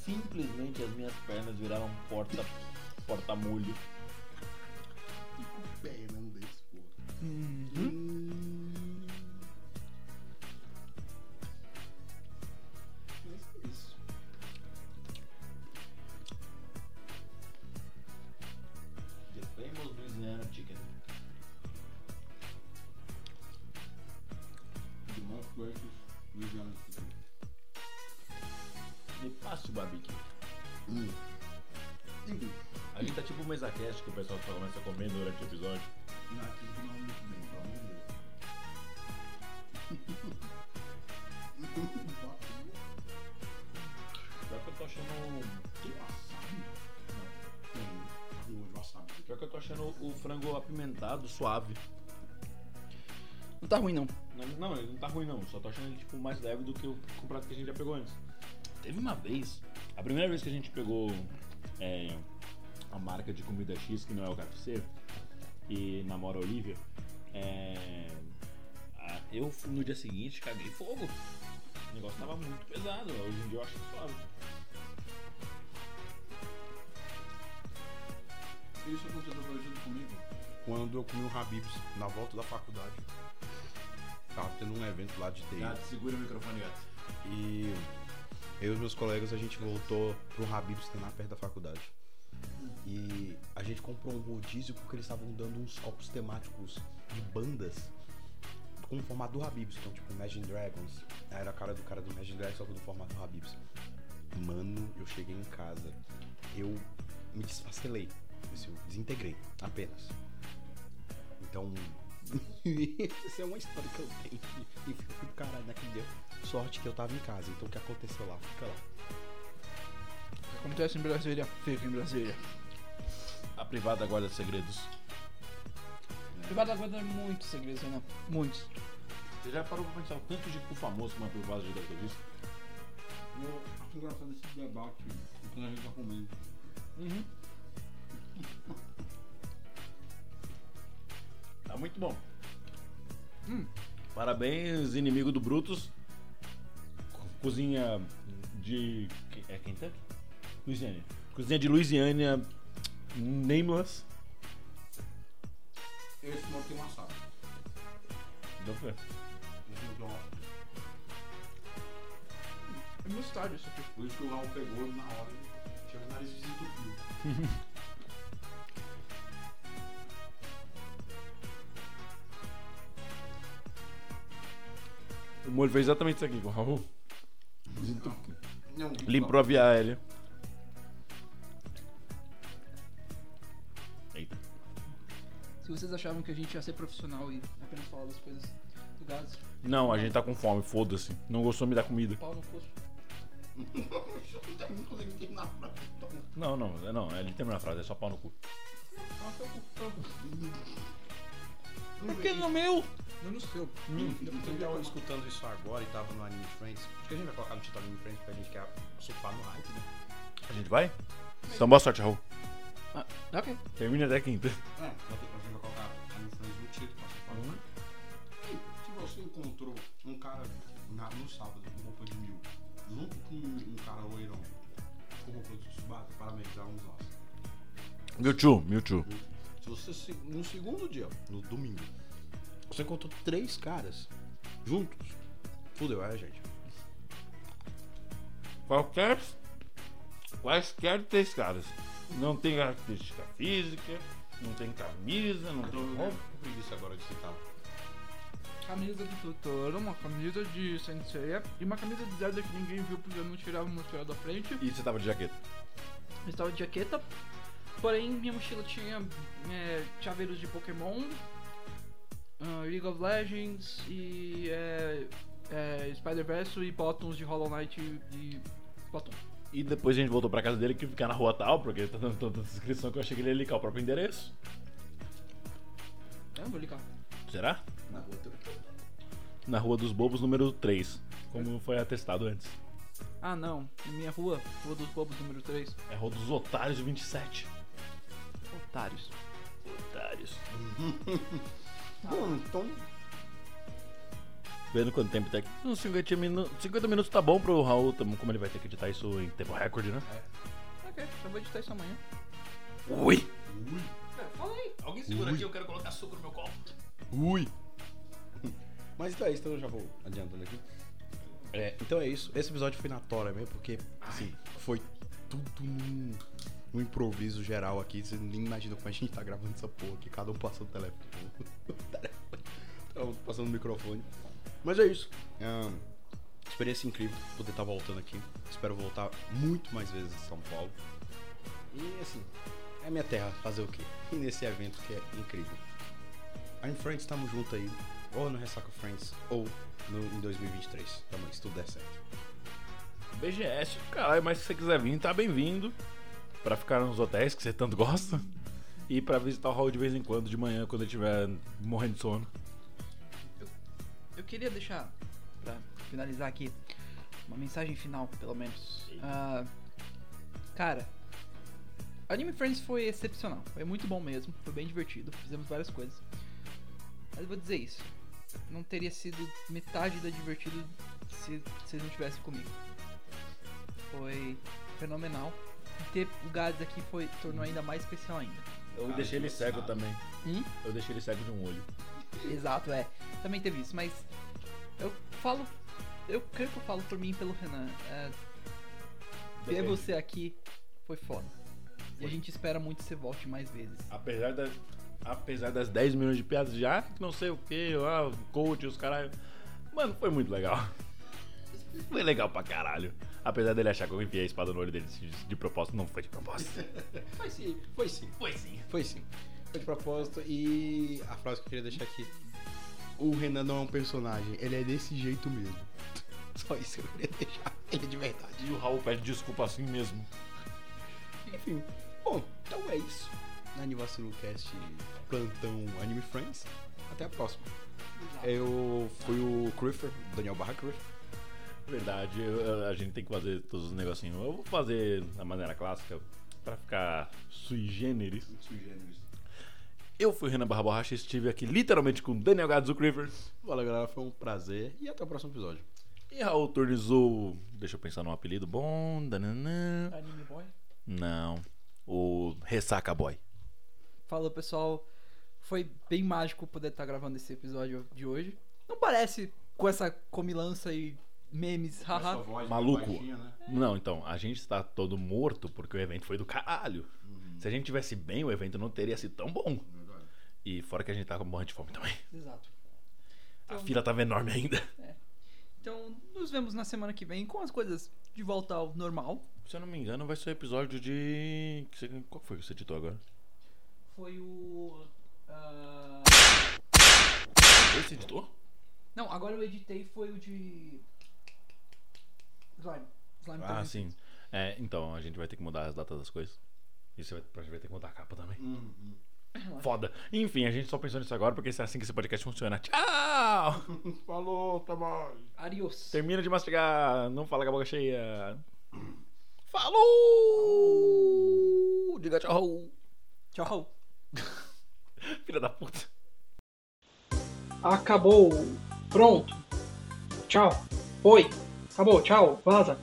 Simplesmente as minhas pernas viraram porta porta molho. E com o pé mesmo desse, pô. Uhum. Hum. Ruim não. Não, não, ele não tá ruim não. Só tô achando ele tipo mais leve do que o, que o prato que a gente já pegou antes. Teve uma vez, a primeira vez que a gente pegou é, a marca de comida X, que não é o KFC, e namora a Olivia, é, a- eu fui no dia seguinte caguei fogo. O negócio tava muito pesado. Hoje em dia eu acho suave. Isso aconteceu parecido comigo. Quando eu comi o Habibs na volta da faculdade. Tava tendo um evento lá de TI. Gato, segura o microfone, gato. E eu e os meus colegas a gente voltou pro Habib's lá perto da faculdade. E a gente comprou um rodízio porque eles estavam dando uns copos temáticos de bandas com o formato do Habib's. Então, tipo, Imagine Dragons. Era a cara do cara do Imagine Dragons, só que do formato do Habib's. Mano, eu cheguei em casa. Eu me desfacelei. Eu desintegrei, apenas. Então. Essa é uma história que eu tenho. E fico pro caralho naquele dia. Sorte que eu tava em casa. Então o que aconteceu lá? Fica lá. Acontece em Brasília, fica em Brasília. A privada guarda segredos. Privada guarda muitos segredos, Renan. Muitos. Você já parou pra pensar o tanto de cu famoso que uma privada já deve ter visto? Eu acho engraçado esse debate quando a gente tá comendo. Uhum. Tá muito bom. Hum. Parabéns, inimigo do Brutus. Co- Cozinha de. É Kentucky? Louisiana. Cozinha de Louisiana. Nameless. Esse não tem wasabi. Deu pra ver. Esse não wasabi. É mostarda isso aqui. Por isso que o Raul pegou na hora tinha o nariz desentupido. O Molho fez exatamente isso aqui com o Raul. Desentupiu. Limpou a via aérea. Eita. Se vocês achavam que a gente ia ser profissional e apenas falar das coisas do gás. Não, a gente tá com fome, foda-se. Não gostou de me dar comida. Pau no. Não, não, não, é, é, ele termina a frase, é só pau no cu. Pau no cu. Por que no meu? Não no seu. Eu tava escutando isso agora e tava no Anime Friends. Acho que a gente vai colocar no título Anime Friends pra gente quer surfar no hype, né? A gente vai? Então boa sorte, Raul. Ah, ok. Termina até quinta. É, a gente vai colocar Anime Friends no título pra surfar no hype. Se você encontrou um cara na- no sábado com roupa de mil, junto com um cara loirão com roupa de Tsubasa, parabéns, um nós. Mewtwo, Mewtwo. Se você no segundo dia, no domingo, você encontrou três caras juntos, fudeu, é gente. Qualquer. Quaisquer três caras. Não tem característica física, não tem camisa, não tem roupa. com preguiça agora de citar. Camisa de Totoro, uma camisa de Senseiya e uma camisa de Zelda que ninguém viu porque eu não tirava o mochila da frente. E você tava de jaqueta? Eu estava de jaqueta, porém minha mochila tinha é, chaveiros de Pokémon, ah, League of Legends e é, é, Spider-Verse e bottoms de Hollow Knight e, e Splatoon. E depois a gente voltou pra casa dele que fica na rua tal, porque ele tá dando tanta descrição que eu achei que ele ia ligar o próprio endereço. Eu não vou ligar. Será? Na outra. Na Rua dos Bobos, número 3. Como foi atestado antes. Ah não, na minha rua, Rua dos Bobos número 3. É a Rua dos Otários 27. Otários. Otários. Bom, então Vendo quanto tempo tem aqui. Uns 50 minutos. 50 minutos tá bom pro Raul, como ele vai ter que editar isso em tempo recorde, né? Ok, eu vou editar isso amanhã. Ui! É, fala aí. Alguém segura aqui, eu quero colocar suco no meu copo. Ui! Mas então é isso, então eu já vou adiantando aqui. É, então é isso. Esse episódio foi na tora mesmo, porque assim, foi tudo num, num improviso geral aqui. Você nem imagina como a gente tá gravando essa porra aqui, cada um passando o telefone. Cada um passando o microfone. Mas é isso. Ahn, experiência incrível poder estar voltando aqui. Espero voltar muito mais vezes em São Paulo. E assim, é minha terra, fazer o quê? E nesse evento que é incrível. I'm Friends, estamos juntos aí. Ou no Ressaca Friends, ou no, em 2023. Tamo aí, se tudo der certo. BGS, caralho, mas se você quiser vir, tá bem-vindo. Pra ficar nos hotéis que você tanto gosta. E pra visitar o Raul de vez em quando, de manhã, quando ele estiver morrendo de sono. Eu queria deixar, pra finalizar aqui, uma mensagem final, pelo menos. Ah, cara, Anime Friends foi excepcional. Foi muito bom mesmo. Foi bem divertido. Fizemos várias coisas. Mas eu vou dizer isso. Não teria sido metade da divertido se vocês não estivessem comigo. Foi fenomenal. Ter o Gads aqui foi, tornou ainda mais especial ainda. Eu Cara, deixei ele cego também. Hum? Eu deixei ele cego de um olho. Exato, é. Também teve isso, mas eu falo. Eu creio que eu falo por mim e pelo Renan. É, ter Depende. você aqui foi foda. E a gente espera muito que você volte mais vezes. Apesar das, apesar das 10 milhões de piadas já, que não sei o que, ah, o coach, os caralho. Mano, foi muito legal. Foi legal pra caralho. Apesar dele achar que eu enfiei a espada no olho dele de, propósito, não foi de propósito. Foi sim, foi sim. Foi sim. Foi sim. Foi de propósito. E a frase que eu queria deixar aqui: O Renan não é um personagem, ele é desse jeito mesmo. Só isso que eu queria deixar. Ele é de verdade. E o Raul pede desculpa assim mesmo. Enfim. Bom, então é isso. Anivacilo Cast Plantão Anime Friends. Até a próxima. Eu fui o Criffer, Daniel Barra Criffer. Verdade, eu- a gente tem que fazer todos os negocinhos. Eu vou fazer da maneira clássica pra ficar sui generis. Eu fui o Renan Barra Borracha e estive aqui literalmente com Daniel Gadzu River. Valeu, galera. Foi um prazer. E até o próximo episódio. E Raul Tornizou. Deixa eu pensar num apelido bom. Dananã. Anime Boy. Não. O Ressaca Boy. Falou, pessoal. Foi bem mágico poder estar gravando esse episódio de hoje. Não parece com essa comilança e memes, haha. Maluco. Não, então, a gente está todo morto porque o evento foi do caralho. Se a gente tivesse bem, o evento não teria sido tão bom. E fora que a gente tá com morrendo de fome também. Exato. A Então- fila tava enorme ainda. Então, nos vemos na semana que vem com as coisas de volta ao normal. Se eu não me engano, vai ser o episódio de. você- Qual foi que você editou agora? Foi o Ah, Esse editor? não, agora eu editei foi o de. Slime. Slime Ah, sim. É, então, a gente vai ter que mudar as datas das coisas. E você vai, a gente vai ter que mudar a capa também. Foda. Enfim, a gente só pensou nisso agora porque é assim que esse podcast funciona. Tchau! Falou, tá bom. Adios. Termina de mastigar, não fala com a boca cheia. Falou! Diga tchau! Tchau. Filha da puta. Acabou. Pronto. Tchau. Foi. Acabou. Tchau. Vaza.